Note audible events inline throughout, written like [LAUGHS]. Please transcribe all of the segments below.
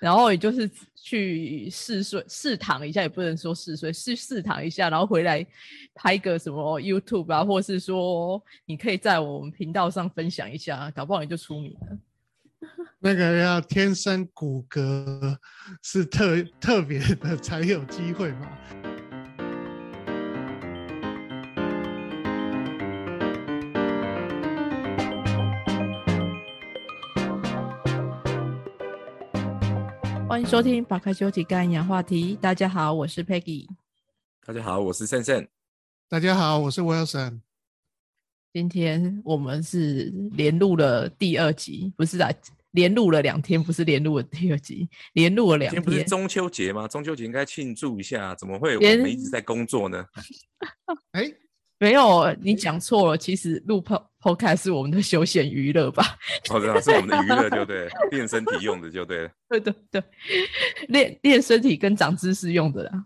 然后也就是去试睡试躺一下，也不能说试睡，试试躺一下，然后回来拍个什么 YouTube 啊，或是说你可以在我们频道上分享一下，搞不好你就出名了。那个要天生骨骼是特特别的才有机会嘛。欢迎收听《打开休息干氧话题》。大家好，我是 Peggy。大家好，我是胜胜。大家好，我是 Wilson。今天我们是连录了第二集，不是啊，连录了两天，不是连录了第二集，连录了两天。不是中秋节吗？中秋节应该庆祝一下，怎么会我们一直在工作呢？[LAUGHS] 哎。没有，你讲错了。其实录 podcast 是我们的休闲娱乐吧？哦，这样是我们的娱乐就对，练身体用的就对了。[LAUGHS] 对对对，练练身体跟长知识用的啦。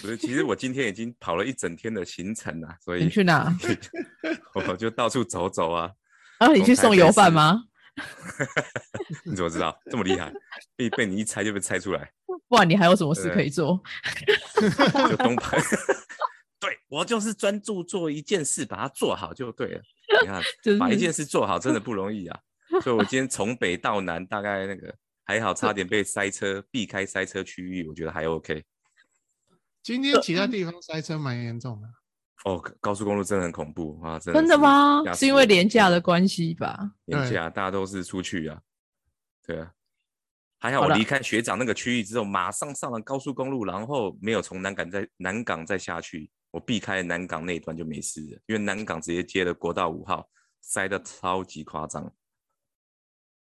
不是，其实我今天已经跑了一整天的行程了，所以你去哪？[LAUGHS] 我就到处走走啊。啊，你去送油饭吗？[LAUGHS] 你怎么知道这么厉害？被被你一猜就被猜出来。不然你还有什么事可以做？就东拍。对我就是专注做一件事，把它做好就对了。你看，[LAUGHS] 把一件事做好真的不容易啊。所以我今天从北到南，大概那个还好，差点被塞车，避开塞车区域，我觉得还 OK。今天其他地方塞车蛮严重的。哦，高速公路真的很恐怖啊！真的真的吗？是因为廉价的关系吧？廉价，大家都是出去啊。对啊，还好我离开学长那个区域之后，马上上了高速公路，然后没有从南港再南港再下去。我避开南港那一段就没事了，因为南港直接接了国道五号，塞的超级夸张。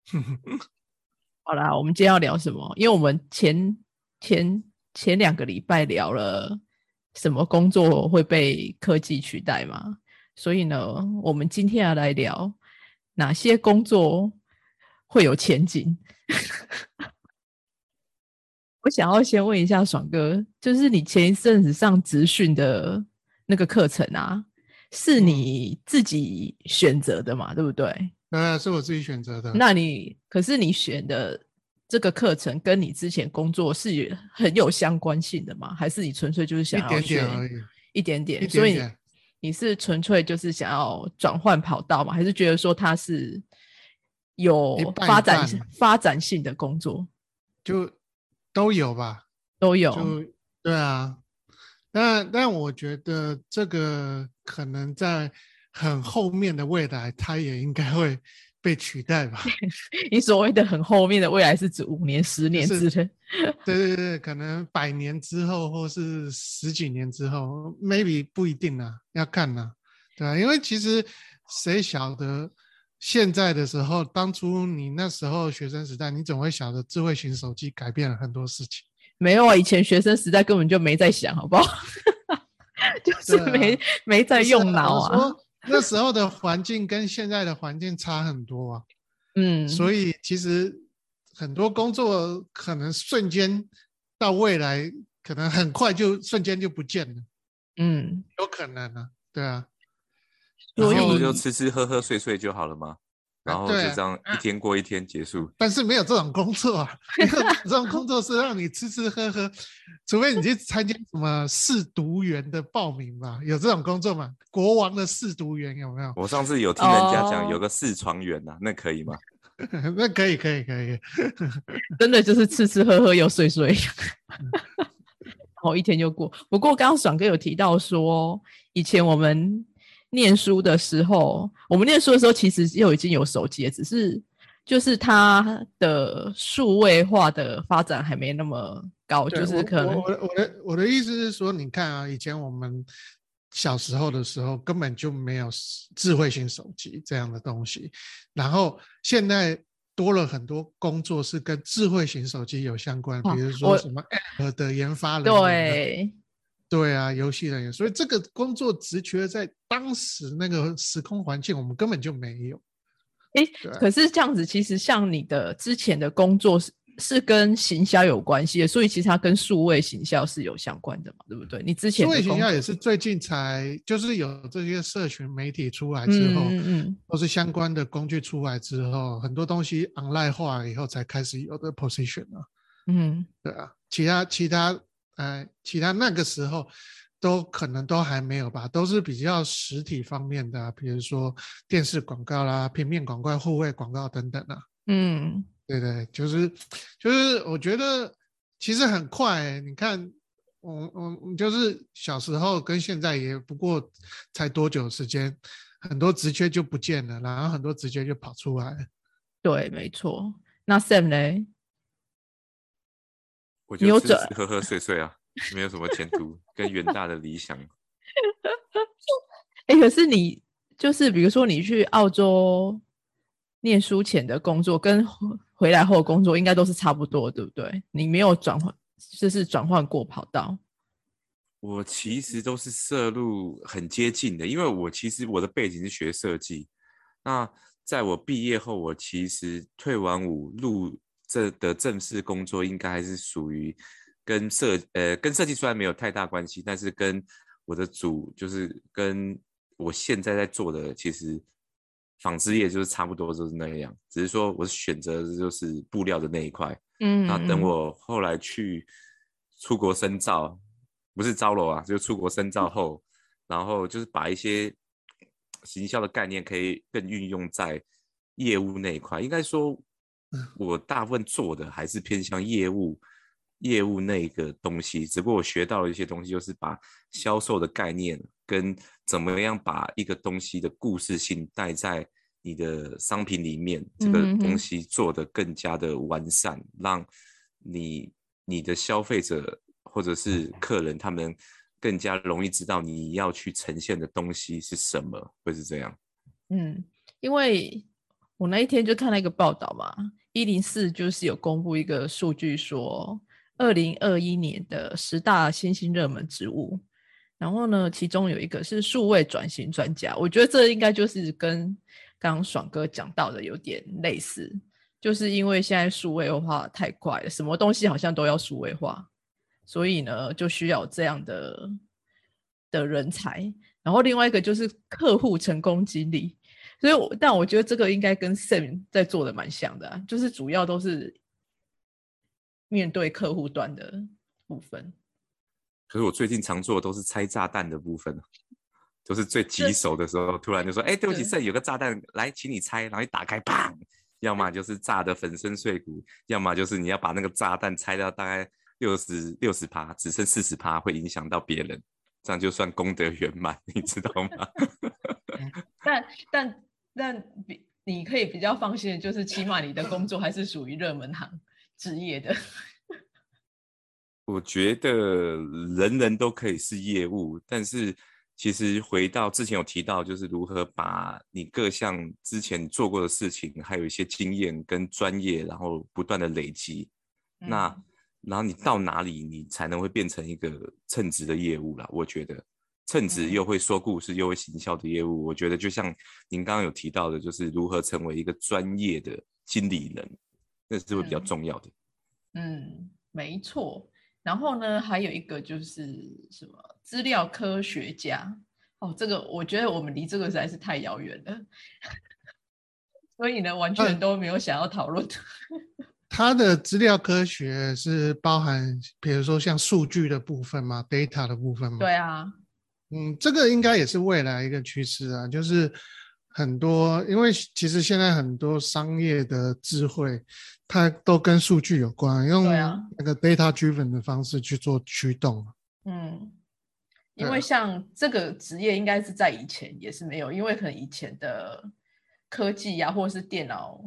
[LAUGHS] 好啦，我们今天要聊什么？因为我们前前前两个礼拜聊了什么工作会被科技取代嘛，所以呢，我们今天要来聊哪些工作会有前景。[LAUGHS] 我想要先问一下爽哥，就是你前一阵子上职训的那个课程啊，是你自己选择的嘛？对不对？呃，是我自己选择的。那你可是你选的这个课程跟你之前工作是很有相关性的吗？还是你纯粹就是想要一点点而已？一点点，所以你是纯粹就是想要转换跑道嘛？还是觉得说它是有发展发展性的工作？就。都有吧，都有。就对啊，但但我觉得这个可能在很后面的未来，它也应该会被取代吧。[LAUGHS] 你所谓的很后面的未来，是指五年、十年之类？对对对，可能百年之后，或是十几年之后，maybe 不一定啊，要看啊。对啊，因为其实谁晓得？现在的时候，当初你那时候学生时代，你总会想着智慧型手机改变了很多事情。[LAUGHS] 没有啊，以前学生时代根本就没在想，好不好？[LAUGHS] 就是没没在用脑啊。[LAUGHS] 那时候的环境跟现在的环境差很多啊。嗯。所以其实很多工作可能瞬间到未来，可能很快就瞬间就不见了。嗯，有可能啊，对啊。然后就吃吃喝喝睡睡就好了吗？然后就这样一天过一天结束。但是没有这种工作啊，这种工作是让你吃吃喝喝，除非你去参加什么试读员的报名吧？有这种工作吗？国王的试读员有没有？我上次有听人家讲有个试床员呐，那可以吗？[LAUGHS] 那可以可以可以，[LAUGHS] 真的就是吃吃喝喝又睡睡，[LAUGHS] 然后一天就过。不过刚刚爽哥有提到说，以前我们。念书的时候，我们念书的时候其实又已经有手机，只是就是它的数位化的发展还没那么高，就是可能我我的我的意思是说，你看啊，以前我们小时候的时候根本就没有智慧型手机这样的东西，然后现在多了很多工作是跟智慧型手机有相关，比如说什么 App 的研发人对。对啊，游戏人员，所以这个工作职缺在当时那个时空环境，我们根本就没有。哎，可是这样子，其实像你的之前的工作是是跟行销有关系的，所以其实它跟数位行销是有相关的嘛，对不对？你之前数位行销也是最近才，就是有这些社群媒体出来之后，嗯嗯，或是相关的工具出来之后，很多东西 online 化以后才开始有的 position 啊。嗯对啊，其他其他呃其他那个时候都可能都还没有吧，都是比较实体方面的啊、比如说电视广告啦、平面广告、户外广告等等啊。嗯对对，就是就是，我觉得其实很快欸、你看，我我就是小时候跟现在也不过才多久时间，很多职缺就不见了，然后很多职缺就跑出来了。对，没错。那 Sam 嘞？我就吃你有转吃喝喝睡睡啊，没有什么前途跟远大的理想。[LAUGHS] 哎、可是你就是比如说你去澳洲念书前的工作，跟回回来后的工作应该都是差不多，对不对？你没有转换，就是转换过跑道。我其实都是摄入很接近的，因为我其实我的背景是学设计。那在我毕业后，我其实退完伍入这的正式工作，应该还是属于跟设呃跟设计虽然没有太大关系，但是跟我的主就是跟我现在在做的其实纺织业就是差不多就是那样，只是说我是选择的就是布料的那一块。嗯，那等嗯我后来去出国深造，不是招楼啊，就出国深造后，然后就是把一些行销的概念可以更运用在业务那一块。应该说，我大部分做的还是偏向业务业务那个东西，只不过我学到了一些东西，就是把销售的概念跟怎么样把一个东西的故事性带在你的商品里面，这个东西做得更加的完善，让你你的消费者或者是客人他们更加容易知道你要去呈现的东西是什么，会是这样。嗯，因为我那一天就看了一个报道嘛，一零四就是有公布一个数据说，二零二一年的十大新兴热门职务，然后呢，其中有一个是数位转型专家，我觉得这应该就是跟刚爽哥讲到的有点类似，就是因为现在数位化太快了，什么东西好像都要数位化，所以呢，就需要这样的的人才。然后另外一个就是客户成功经理，所以我但我觉得这个应该跟 Sam 在做的蛮像的啊、就是主要都是面对客户端的部分。可是我最近常做的都是拆炸弹的部分啊，就是最棘手的时候，突然就说：“哎、对不起，对这里有个炸弹，来，请你拆。”然后一打开，砰！要么就是炸的粉身碎骨，要么就是你要把那个炸弹拆掉大概六十六十趴，只剩四十趴，会影响到别人，这样就算功德圆满，[LAUGHS] 你知道吗？但但但比你可以比较放心的就是，起码你的工作还是属于热门行职业的。[LAUGHS] 我觉得人人都可以是业务，但是其实回到之前有提到，就是如何把你各项之前做过的事情，还有一些经验跟专业，然后不断的累积，那嗯然后你到哪里，你才能会变成一个称职的业务啦？我觉得称职嗯又会说故事又会行销的业务，我觉得就像您刚刚有提到的，就是如何成为一个专业的经理人，那是会比较嗯重要的。嗯，没错。然后呢，还有一个就是什么资料科学家哦，这个我觉得我们离这个实在是太遥远了，[LAUGHS] 所以呢，完全嗯都没有想要讨论。[LAUGHS] 它的资料科学是包含，比如说像数据的部分嘛，data 的部分嘛。对啊，嗯，这个应该也是未来一个趋势啊，就是很多，因为其实现在很多商业的智慧，它都跟数据有关，用那个 data driven 的方式去做驱动。嗯，因为像这个职业应该是在以前也是没有，因为可能以前的科技呀、或者是电脑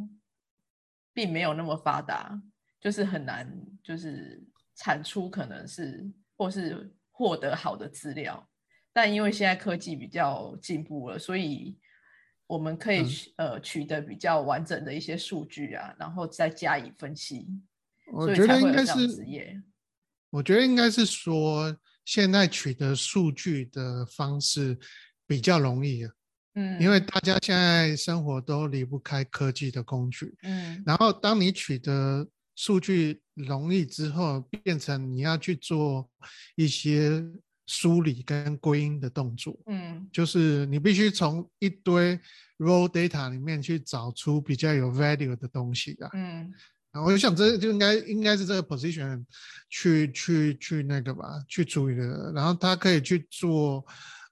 并没有那么发达，就是很难就是产出可能是或是获得好的资料。但因为现在科技比较进步了，所以我们可以嗯取、呃取得比较完整的一些数据啊，然后再加以分析，我觉得应该是职业。我觉得应该是说，现在取得数据的方式比较容易了，嗯，因为大家现在生活都离不开科技的工具。嗯然后，当你取得数据容易之后，变成你要去做一些梳理跟归因的动作，嗯。就是你必须从一堆 raw data 里面去找出比较有 value 的东西啊。嗯。啊，我想这就应该应该是这个 position 去去去那个吧，去处理的。然后他可以去做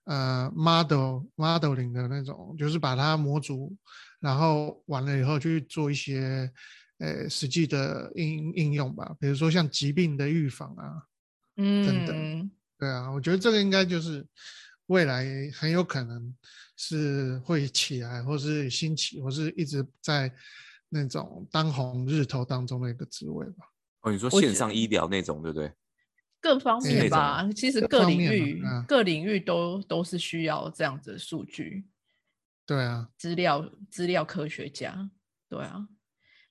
呃 model modeling 的那种，就是把它模组，然后完了以后去做一些呃实际的应应用吧，比如说像疾病的预防啊，嗯，等等对啊，我觉得这个应该就是未来很有可能是会起来，或是兴起，或是一直在那种当红日头当中的一个职位吧。哦，你说线上医疗那种，对不对？各方面吧，其实各各领域、嗯各领域都都是需要这样子的数据对啊，资料资料科学家，对啊，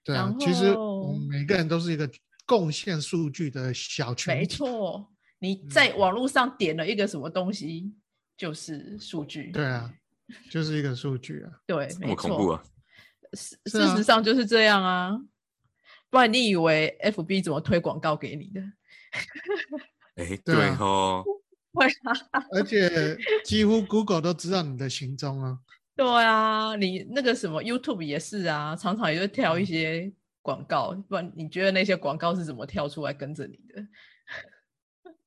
对啊，其实后嗯每个人都是一个贡献数据的小群体没体。错。你嗯在网络上点了一个什么东西，就是数据。对啊，就是一个数据啊。对，这没么恐怖错。啊！事事实上就是这样啊，不然你以为 FB 怎么推广告给你的？[LAUGHS] 哎，对哦，[LAUGHS] 会啊，而且几乎 Google 都知道你的行踪啊。对啊，你那个什么 YouTube 也是啊，常常也会跳一些广告，不然你觉得那些广告是怎么跳出来跟着你的？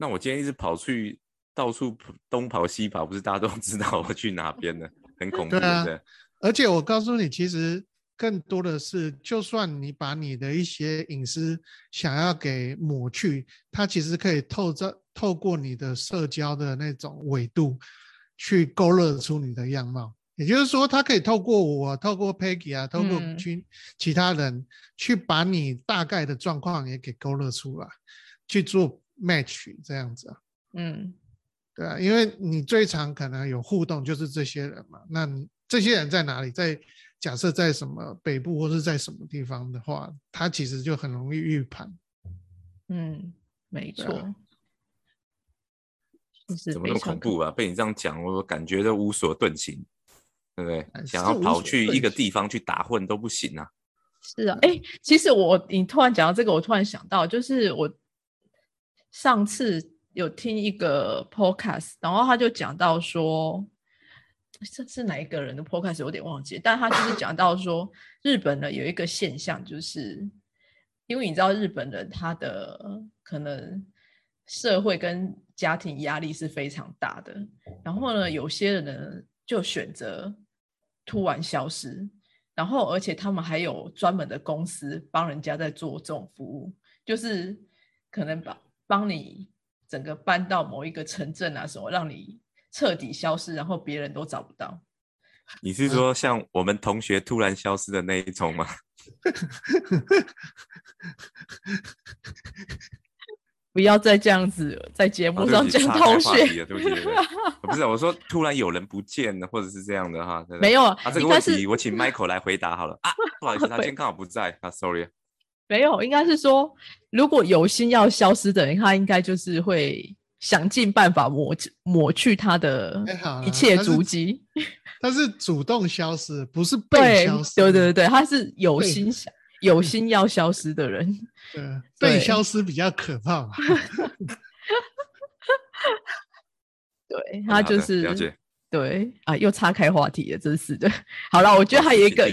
那我今天一直跑去到处东跑西跑，不是大家都 [LAUGHS] 知道我去哪边了，很恐怖对啊的。对而且我告诉你，其实更多的是，就算你把你的一些隐私想要给抹去，它其实可以透着透过你的社交的那种纬度，去勾勒出你的样貌。也就是说，它可以透过我，透过 Peggy 啊，透过嗯其其他人，去把你大概的状况也给勾勒出来，去做 match 这样子啊。嗯，对啊，因为你最常可能有互动就是这些人嘛，那你这些人在哪里？在假设在什么北部或是在什么地方的话，他其实就很容易预判。嗯，没错，怎么那么恐怖啊？被你这样讲，我感觉都无所遁形，对不对？哎想要跑去一个地方去打混都不行啊！是啊，哎、其实我你突然讲到这个，我突然想到，就是我上次有听一个 podcast，然后他就讲到说，这是哪一个人的 podcast 有点忘记，但他就是讲到说，日本呢有一个现象，就是因为你知道日本人他的可能社会跟家庭压力是非常大的，然后呢，有些人呢就选择突然消失，然后而且他们还有专门的公司帮人家在做这种服务，就是可能把帮你整个搬到某一个城镇啊什么，让你彻底消失，然后别人都找不到。[LAUGHS] 你是说像我们同学突然消失的那一种吗？[LAUGHS] 不要再这样子在节哦目上讲同学，对不起，对不 [LAUGHS] 是我说突然有人不见了，或者是这样的哈。没有啊，这个问题我请 Michael 来回答好了啊。不好意思，他今天刚好不在啊，sorry。没有，应该是说，如果有心要消失的人，他应该就是会想尽办法抹抹去他的一切他是足迹。[LAUGHS] 他是主动消失，不是被消失。对对对，他是有心想有心要消失的人。[LAUGHS] 对，对被消失比较可怕吧？[LAUGHS] 对他就是了解对啊，又岔开话题了，真是的。好了，我觉得好还有一个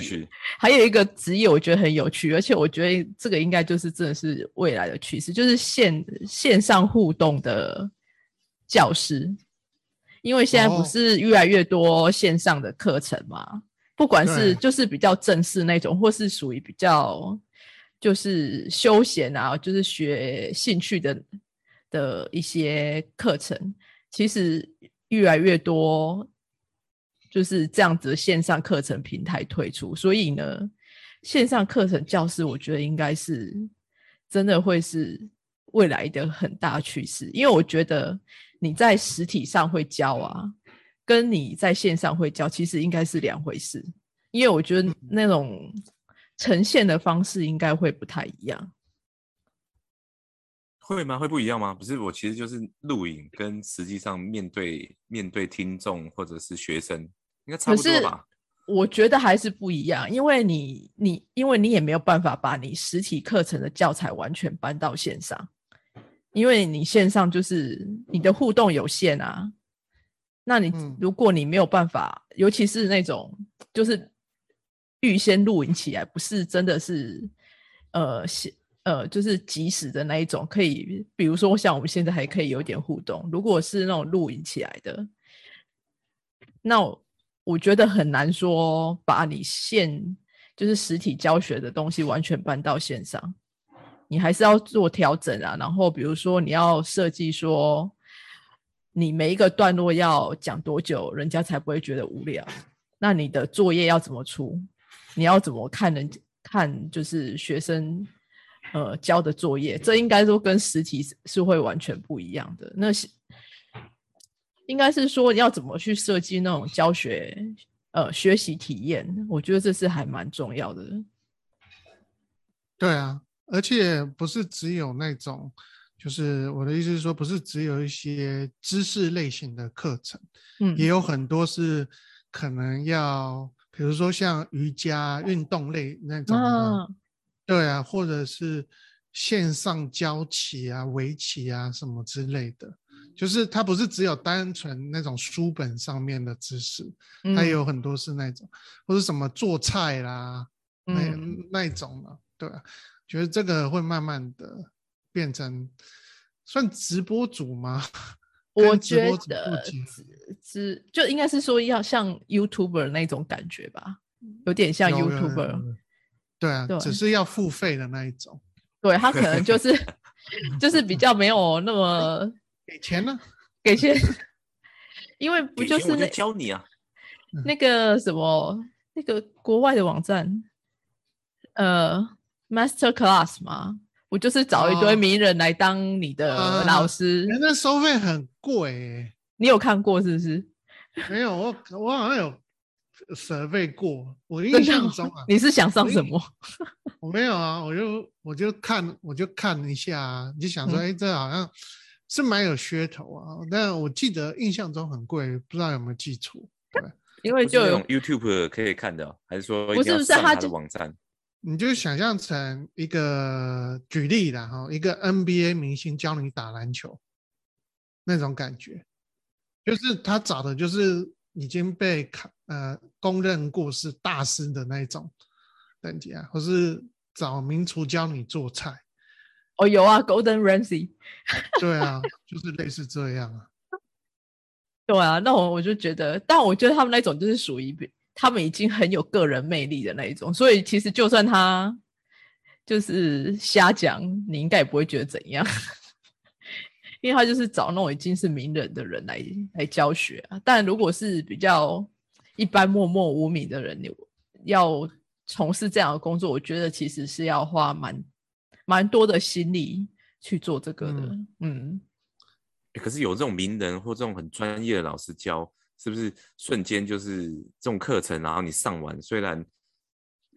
还有一个职业，我觉得很有趣，而且我觉得这个应该就是真的是未来的趋势，就是线线上互动的教师。因为现在不哦是越来越多线上的课程嘛，不管是就是比较正式那种，或是属于比较就是休闲啊，就是学兴趣的的一些课程，其实越来越多就是这样子的线上课程平台推出，所以呢，线上课程教师我觉得应该是真的会是未来的很大趋势，因为我觉得你在实体上会教啊，跟你在线上会教其实应该是两回事，因为我觉得那种呈现的方式应该会不太一样。会吗？会不一样吗？不是，我其实就是录影跟实际上面对面对听众或者是学生，应该差不多吧？我觉得还是不一样，因为你你因为你也没有办法把你实体课程的教材完全搬到线上，因为你线上就是你的互动有限啊。那你嗯如果你没有办法，尤其是那种就是预先录影起来，不是真的是呃，是呃，就是即时的那一种，可以，比如说像我们现在还可以有点互动。如果是那种录影起来的，那我觉得很难说把你现就是实体教学的东西完全搬到线上，你还是要做调整啊。然后比如说你要设计说，你每一个段落要讲多久，人家才不会觉得无聊。那你的作业要怎么出？你要怎么看人看？就是学生呃交的作业，这应该说跟实体是会完全不一样的。那是应该是说要怎么去设计那种教学呃学习体验？我觉得这是还蛮重要的。对啊，而且不是只有那种，就是我的意思是说，不是只有一些知识类型的课程，嗯，也有很多是。可能要，比如说像瑜伽运动类那种的，对啊，或者是线上教棋啊、围棋啊什么之类的，就是它不是只有单纯那种书本上面的知识，它有很多是那种，或者什么做菜啦，那那种的，对，觉得这个会慢慢的变成算直播主吗？我觉得只就应该是说要像 YouTuber 那种感觉吧，有点像 YouTuber，对啊，只是要付费的那一种。对他可能就是 [LAUGHS] 就是比较没有那么 [LAUGHS] 给钱呢，给钱，[LAUGHS] 因为不就是那教你啊，那个什么那个国外的网站，呃，Master Class 吗？我就是找一堆名人来当你的老师，那收费很贵。你有看过是不是？没有，我我好像有设备过。我印象中啊，你是想上什么？我没有啊，我就我就看我就看一下，你就想说，哎，这好像是蛮有噱头啊。但我记得印象中很贵，不知道有没有记错。对，[LAUGHS] 因为就有 YouTube 可以看的，还是说不是不是他的网站？你就想象成一个举例的哈，一个 NBA 明星教你打篮球那种感觉，就是他找的就是已经被看呃公认过是大师的那种等级啊，或是找名厨教你做菜。哦，有啊，Golden Ramsy。[LAUGHS] 对啊，就是类似这样啊。对啊，那我我就觉得，但我觉得他们那种就是属于。他们已经很有个人魅力的那一种，所以其实就算他就是瞎讲，你应该也不会觉得怎样，因为他就是找那种已经是名人的人来来教学啊。但如果是比较一般默默无名的人，你要从事这样的工作，我觉得其实是要花蛮蛮多的心力去做这个的。嗯，可是有这种名人或这种很专业的老师教。是不是瞬间就是这种课程，然后你上完，虽然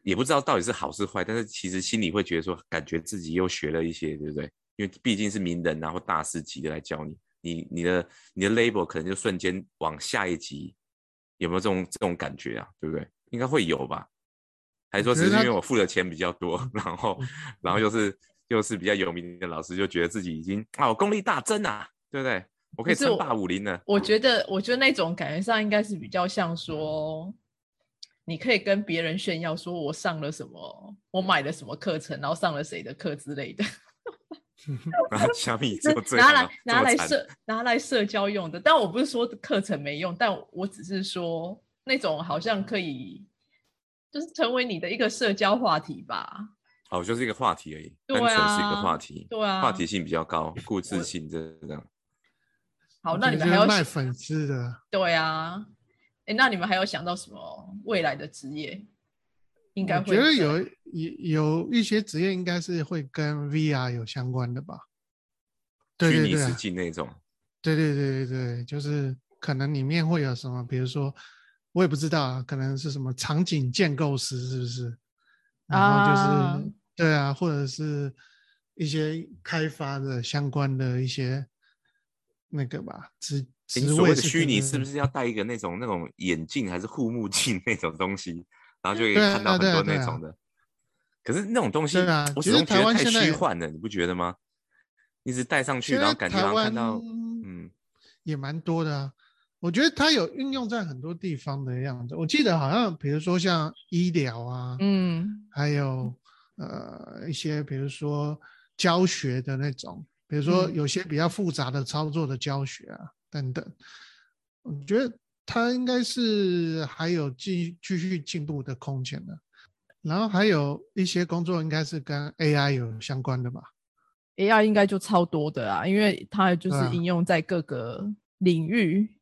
也不知道到底是好是坏，但是其实心里会觉得说，感觉自己又学了一些，对不对？因为毕竟是名人，然后大师级的来教你，你你的你的 label 可能就瞬间往下一级，有没有这种这种感觉啊？对不对？应该会有吧？还是说只是因为我付的钱比较多，然后然后又是又是比较有名的老师，就觉得自己已经啊我功力大增啊，对不对？我可以称霸武林呢。我觉得，我觉得那种感觉上应该是比较像说，你可以跟别人炫耀说，我上了什么，我买了什么课程，然后上了谁的课之类的。[LAUGHS] 小 [LAUGHS] 米拿来拿来社拿来社交用的，但我不是说课程没用，但我只是说那种好像可以，就是成为你的一个社交话题吧。哦，就是一个话题而已，单纯是一个话题，对啊，话题性比较高，固执性这样。[LAUGHS] 好，那你们还要卖粉丝的？对啊，哎，那你们还有想到什么未来的职业？应该会觉得有有有一些职业应该是会跟 VR 有相关的吧？对对对，实际那种。对对对对对，就是可能里面会有什么，比如说我也不知道啊，可能是什么场景建构师是不是？然后就是对啊，或者是一些开发的相关的一些。那个吧，职所谓的虚拟是不是要戴一个那种那种眼镜还是护目镜那种东西，然后就可以看到很多那种的。可是那种东西，我始终觉得太虚幻了，你不觉得吗？一直戴上去，然后感觉看到，嗯，也蛮多的啊。我觉得它有运用在很多地方的样子。我记得好像，比如说像医疗啊，嗯，还有呃一些，比如说教学的那种，比如说嗯有些比较复杂的操作的教学啊等等，我觉得它应该是还有继继续进步的空间的。然后还有一些工作应该是跟 AI 有相关的吧？AI 应该就超多的啊，因为它就是应用在各个领域。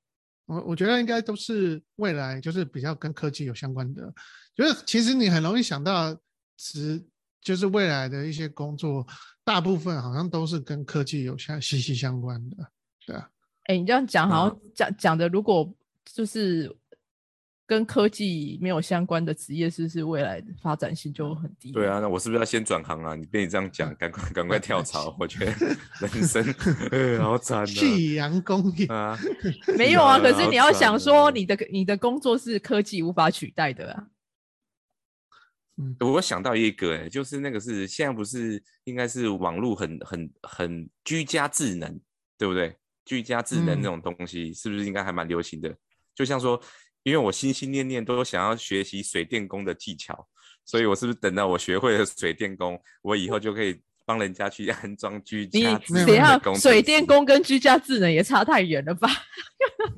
我我觉得应该都是未来就是比较跟科技有相关的，就是其实你很容易想到，只就是未来的一些工作，大部分好像都是跟科技有相息息相关的，对啊，哎、你这样讲好啊像讲讲的，如果就是跟科技没有相关的职业，是不是未来的发展性就很低？对啊，那我是不是要先转行啊？你被你这样讲，赶快赶快跳槽。我觉得 [LAUGHS] 人生呃 [LAUGHS] 好惨夕阳工业，啊！啊，没有啊。可是你要想说，哦你的你的工作是科技无法取代的啊。我想到一个、欸，就是那个是现在不是应该是网络很很很居家智能，对不对？居家智能嗯那种东西、是不是应该还蛮流行的？就像说，因为我心心念念都想要学习水电工的技巧，所以我是不是等到我学会了水电工，我以后就可以帮人家去安装居家智没有能等一下水电工跟居家智能也差太远了吧？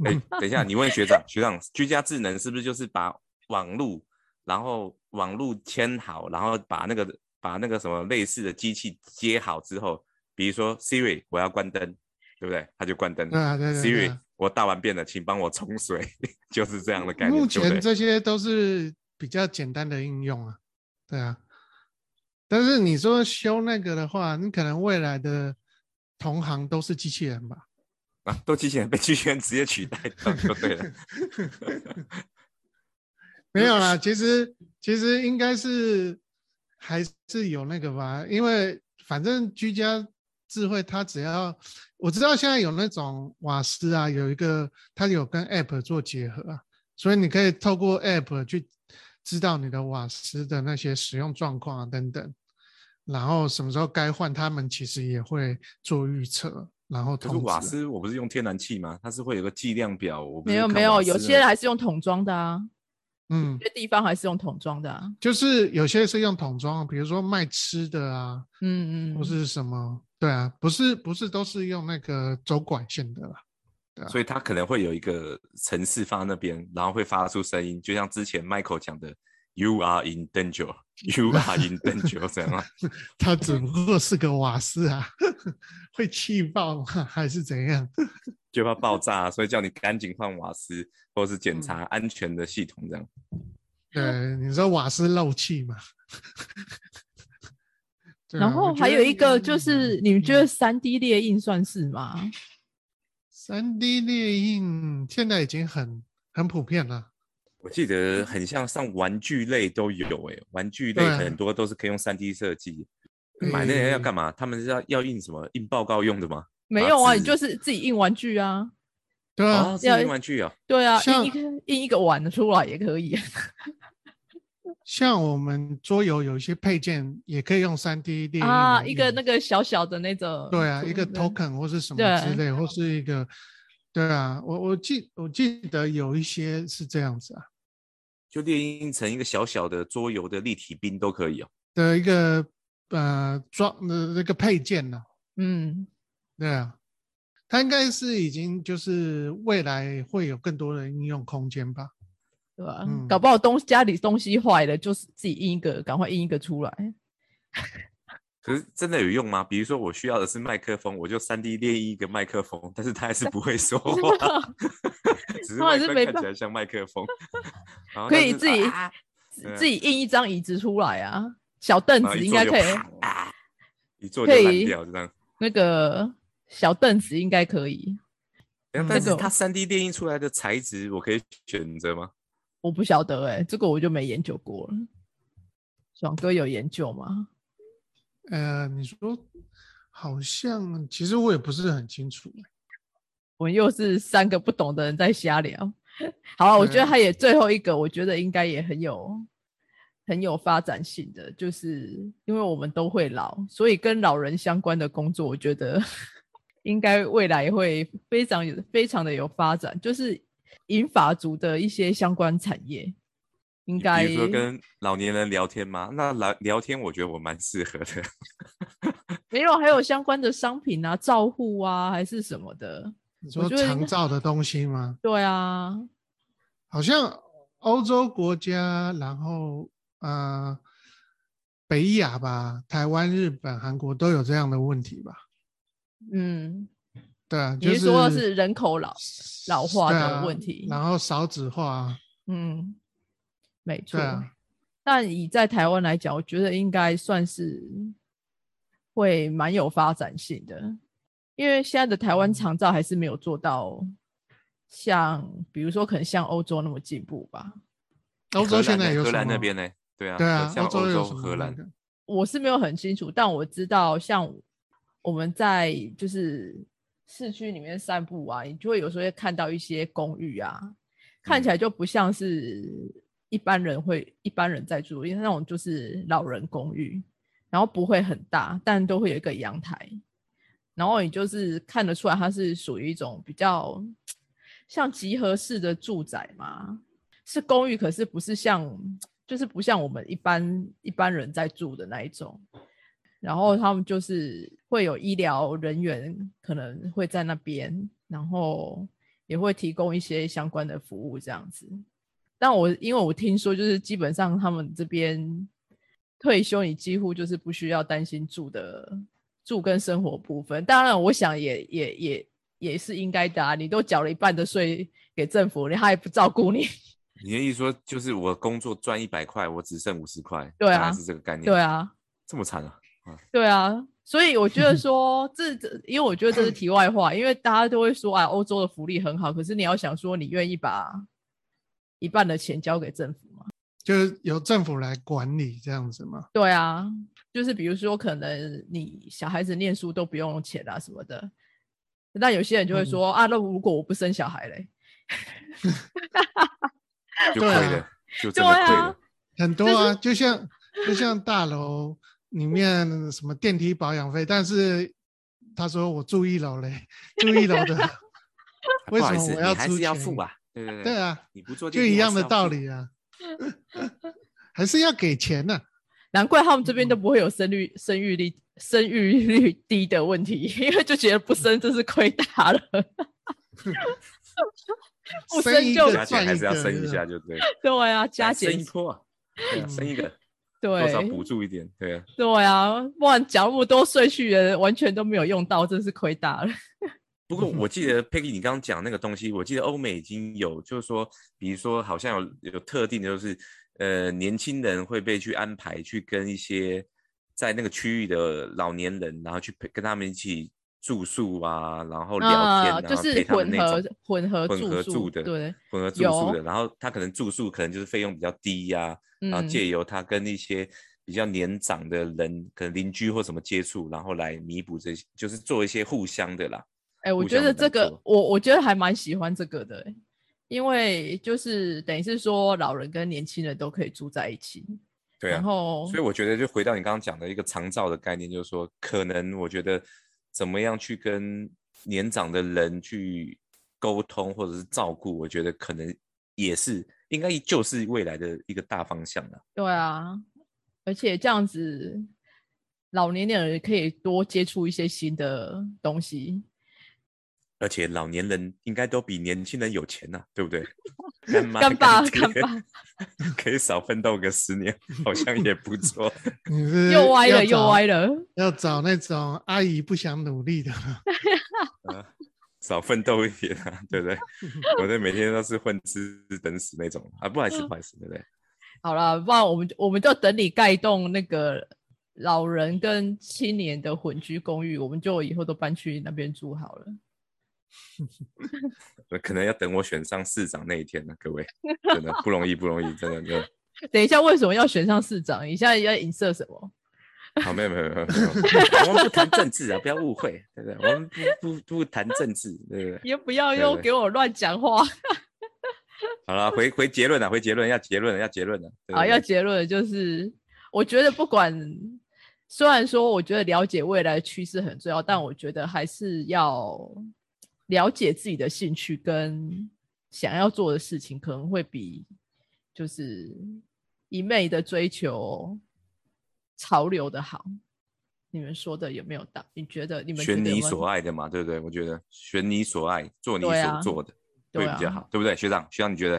哎、等一下，你问学长，学长，居家智能是不是就是把网路，然后网路牵好，然后把那个把那个什么类似的机器接好之后，比如说 Siri，我要关灯，对不对？它就关灯对啊对对对 Siri，啊我大完便了，请帮我冲水，[LAUGHS] 就是这样的概念，目？前这些都是比较简单的应用啊，对啊。但是你说修那个的话，你可能未来的同行都是机器人吧？啊，都机器人被机器人直接取代掉就对了。[LAUGHS] 没有啦，其实其实应该是还是有那个吧，因为反正居家智慧它只要我知道现在有那种瓦斯啊，有一个它有跟 App 做结合啊，所以你可以透过 App 去知道你的瓦斯的那些使用状况啊等等，然后什么时候该换，他们其实也会做预测，然后可是。瓦斯我不是用天然气吗？它是会有个计量表。我没有没有，有些人还是用桶装的啊，嗯有，些地方还是用桶装的啊。就是有些是用桶装，比如说卖吃的啊，嗯嗯，或是什么？对啊，不是不是都是用那个走管线的啦。对啊所以它可能会有一个城市放在那边，然后会发出声音，就像之前 Michael 讲的，“You are in danger, you are in danger” 这样啊。[LAUGHS] 它只不过是个瓦斯啊，[LAUGHS] 会气爆吗？还是怎样？[LAUGHS] 就怕爆炸，所以叫你赶紧换瓦斯，或是嗯检查安全的系统这样。对，你说瓦斯漏气嘛？啊然后还有一个嗯就是，你们觉得三 D 列印算是吗？三 D 列印现在已经很很普遍了。我记得很像上玩具类都有诶、玩具类很多都是可以用三 D 设计。买那些要干嘛？他们是要要印什么？印报告用的吗？没有啊，你就是自己印玩具啊。对啊，哦，是要印玩具啊。对啊，印一个印一个碗出来也可以。[LAUGHS] 像我们桌游有一些配件也可以用三 D 列印啊，一个那个小小的那种，对啊，一个 token 或是什么之对类，或是一个，对啊，我我记我记得有一些是这样子啊就列印成一个小小的桌游的立体兵都可以哦。的一个呃装的那个配件呢、嗯，对啊，它应该是已经就是未来会有更多的应用空间吧？对吧、嗯搞不好东家里东西坏了，就是自己印一个，赶快印一个出来。可是真的有用吗？比如说我需要的是麦克风，我就三 D 列印一个麦克风，但是它还是不会说话，[LAUGHS] [LAUGHS] 只是他还是没办看起来像麦克风。[LAUGHS] 然后可以自己自己印一张椅子出来啊，小凳子应该可以，啊一坐就可以烂掉，这样。那个小凳子应该可以。但是它三 D 电印出来的材质，我可以选择吗？我不晓得哎、这个我就没研究过了。爽哥有研究吗？呃，你说好像其实我也不是很清楚，我们又是三个不懂的人在瞎聊。好啊，我觉得对他也最后一个，我觉得应该也很有很有发展性的，就是因为我们都会老，所以跟老人相关的工作，我觉得 [LAUGHS] 应该未来会非常有非常的有发展，就是银发族的一些相关产业。比应该如说跟老年人聊天吗？那聊聊天，我觉得我蛮适合的。[LAUGHS] 没有，还有相关的商品啊，照护啊，还是什么的。你说觉得应该长照的东西吗？[LAUGHS] 对啊，好像欧洲国家，然后呃，北亚吧，台湾、日本、韩国都有这样的问题吧？嗯，对啊，就是你说的是人口老老化的问题。然后少子化，嗯，没错。啊，但以在台湾来讲，我觉得应该算是会蛮有发展性的，因为现在的台嗯湾长照还是没有做到像，比如说可能像欧洲那么进步吧。欧洲现在有荷？兰那边呢？对啊，对啊，像欧洲、欧洲有荷兰，那个？我是没有很清楚，但我知道像我们在就是市区里面散步啊，你就会有时候会看到一些公寓啊，看起来就不像是一般人会一般人在住，因为那种就是老人公寓，然后不会很大，但都会有一个阳台，然后你就是看得出来它是属于一种比较像集合式的住宅嘛，是公寓，可是不是像就是不像我们一般一般人在住的那一种。然后他们就是会有医疗人员可能会在那边，然后也会提供一些相关的服务这样子。但我因为我听说，就是基本上他们这边退休，你几乎就是不需要担心住的住跟生活部分。当然，我想也也也也是应该的啊，你都缴了一半的税给政府，你还不照顾你？[LAUGHS] 你的意思说就是我工作赚一百块，我只剩五十块，对啊是这个概念。对，啊，这么惨啊！对啊，所以我觉得说这这，因为我觉得这是题外话，因为大家都会说啊，欧洲的福利很好，可是你要想说，你愿意把一半的钱交给政府吗？就是由政府来管理这样子吗？对啊，就是比如说，可能你小孩子念书都不用钱啊什么的，那有些人就会说、啊，那如果我不生小孩嘞？[LAUGHS] 就亏对就真的对啊亏了。很多啊，就像就像大楼里面什么电梯保养费，但是他说我住一楼嘞，住一楼的，[LAUGHS] 为什么我要你还是要出钱付啊？对对对，啊，你不做就一样的道。理啊，[LAUGHS] 还是要给钱呢、难怪他们这边都不会有生育、生育率、生育率低的问题，[LAUGHS] 因为就觉得不生真是亏大了。[LAUGHS] 不生就还是要生一下就对，对啊，加来减生一波啊，对啊，生一个多少补助一点，对啊。对啊，不然缴那么多税去的，完全都没有用到，真是亏大了。[LAUGHS] 不过我记得 Peggy 你刚刚讲那个东西，我记得欧美已经有，就是说，比如说好像有有特定的，就是呃年轻人会被去安排去跟一些在那个区域的老年人，然后去陪跟他们一起住宿啊，然后聊天，啊，然就是后陪他们混合那种混合混合住住的，对，混合住宿的，然后他可能住宿可能就是费用比较低呀、然后嗯借由他跟一些比较年长的人，可能邻居或什么接触，然后来弥补这些，就是做一些互相的啦。哎、我觉得这个我我觉得还蛮喜欢这个的欸、因为就是等于是说老人跟年轻人都可以住在一起，对啊然，后所以我觉得就回到你刚刚讲的一个长照的概念，就是说，可能我觉得怎么样去跟年长的人去沟通或者是照顾，我觉得可能也是应该就是未来的一个大方向了。对啊，而且这样子老年人可以多接触一些新的东西。而且老年人应该都比年轻人有钱呐、对不对？干妈干爸 [LAUGHS] 干爸可以少奋斗个十年，好像也不错。[LAUGHS] 你是又歪了又歪了，要找那种阿姨不想努力的，[LAUGHS] 啊，少奋斗一点啊，对不对？我这每天都是混吃等死那种啊，不好意思，不好意思，对不对？好了，不然我们就我们就等你盖一栋那个老人跟青年的混居公寓，我们就以后都搬去那边住好了。呃 [LAUGHS] 可能要等我选上市长那一天呢，各位，[LAUGHS] 真的不容易，不容易，真的就 [LAUGHS] 等一下，为什么要选上市长？你现在要影射什么？好，没有没有没有，我们不谈政治啊，不要误会，对不对？我们不不不谈政治，对不对？也不要又给我乱讲话好了，回回结论了，回结论，要结论了，要结论了，对啊！对对要结论就是，我觉得不管，虽然说我觉得了解未来的趋势很重要，但我觉得还是要了解自己的兴趣跟想要做的事情，可能会比就是一昧的追求潮流的好。你们说的有没有道？你觉得你们选你所爱的嘛，对不对？我觉得选你所爱，做你所做的会比较好，对不对？学长，学长你觉得？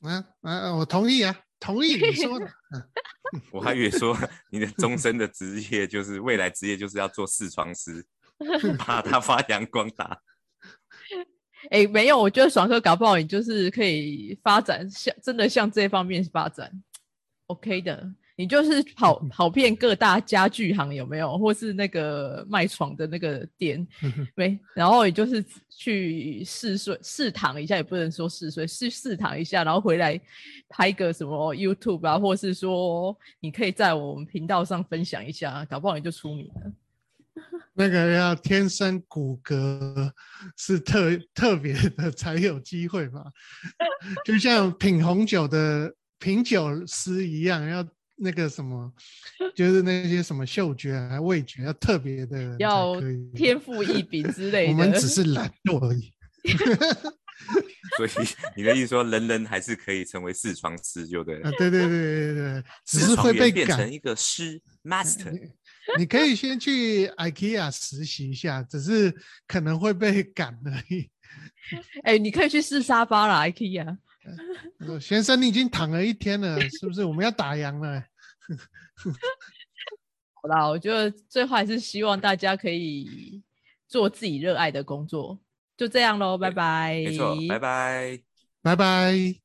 啊啊，我同意啊，同意你说的。[LAUGHS] 我还以为说你的终身的职业就是未来职业就是要做视窗师，[LAUGHS] 把它发扬光大。哎，没有，我觉得爽哥搞不好你就是可以发展向真的向这方面发展，OK 的。你就是跑跑遍各大家具行有没有，或是那个卖床的那个店没？然后你就是去试睡试躺一下，也不能说试睡，试试躺一下，然后回来拍个什么 YouTube 啊，或是说你可以在我们频道上分享一下，搞不好你就出名了。那个要天生骨骼是特特别的 [LAUGHS] 才有机会吧？就像品红酒的品酒师一样，要。那个什么，就是那些什么嗅觉啊、味觉要特别的，要天赋异禀之类的。[LAUGHS] 我们只是懒惰而已。[LAUGHS] 所以你的意思说，人人还是可以成为四床师，就对了。对对对对对，只是会被变成一个师 master。[LAUGHS] 你可以先去 IKEA 实习一下，只是可能会被赶而已。[LAUGHS] 哎，你可以去试沙发啦，IKEA。先生，你已经躺了一天了，是不是？我们要打烊了。[LAUGHS] 好啦，我觉得最后还是希望大家可以做自己热爱的工作，就这样喽，拜拜。没错，拜拜，拜拜。